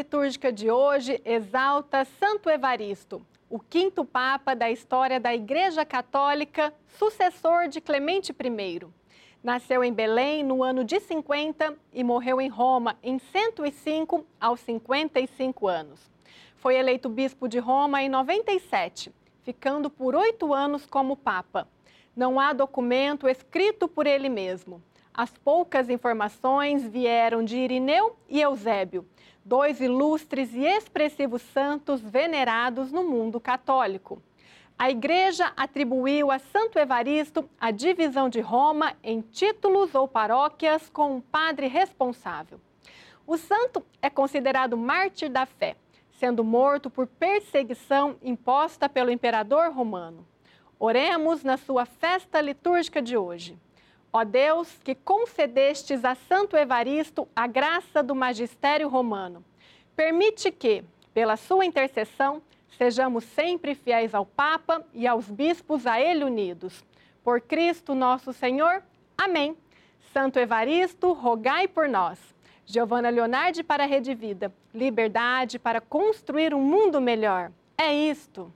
litúrgica de hoje exalta Santo Evaristo, o quinto Papa da história da Igreja Católica, sucessor de Clemente I. Nasceu em Belém no ano de 50 e morreu em Roma em 105 aos 55 anos. Foi eleito bispo de Roma em 97, ficando por oito anos como Papa. Não há documento escrito por ele mesmo. As poucas informações vieram de Irineu e Eusébio, dois ilustres e expressivos santos venerados no mundo católico. A Igreja atribuiu a Santo Evaristo a divisão de Roma em títulos ou paróquias com um padre responsável. O santo é considerado mártir da fé, sendo morto por perseguição imposta pelo imperador romano. Oremos na sua festa litúrgica de hoje. Ó Deus, que concedestes a Santo Evaristo a graça do magistério romano, permite que, pela sua intercessão, sejamos sempre fiéis ao Papa e aos bispos a ele unidos. Por Cristo nosso Senhor. Amém. Santo Evaristo, rogai por nós. Giovana Leonardi para a Rede Vida. Liberdade para construir um mundo melhor. É isto.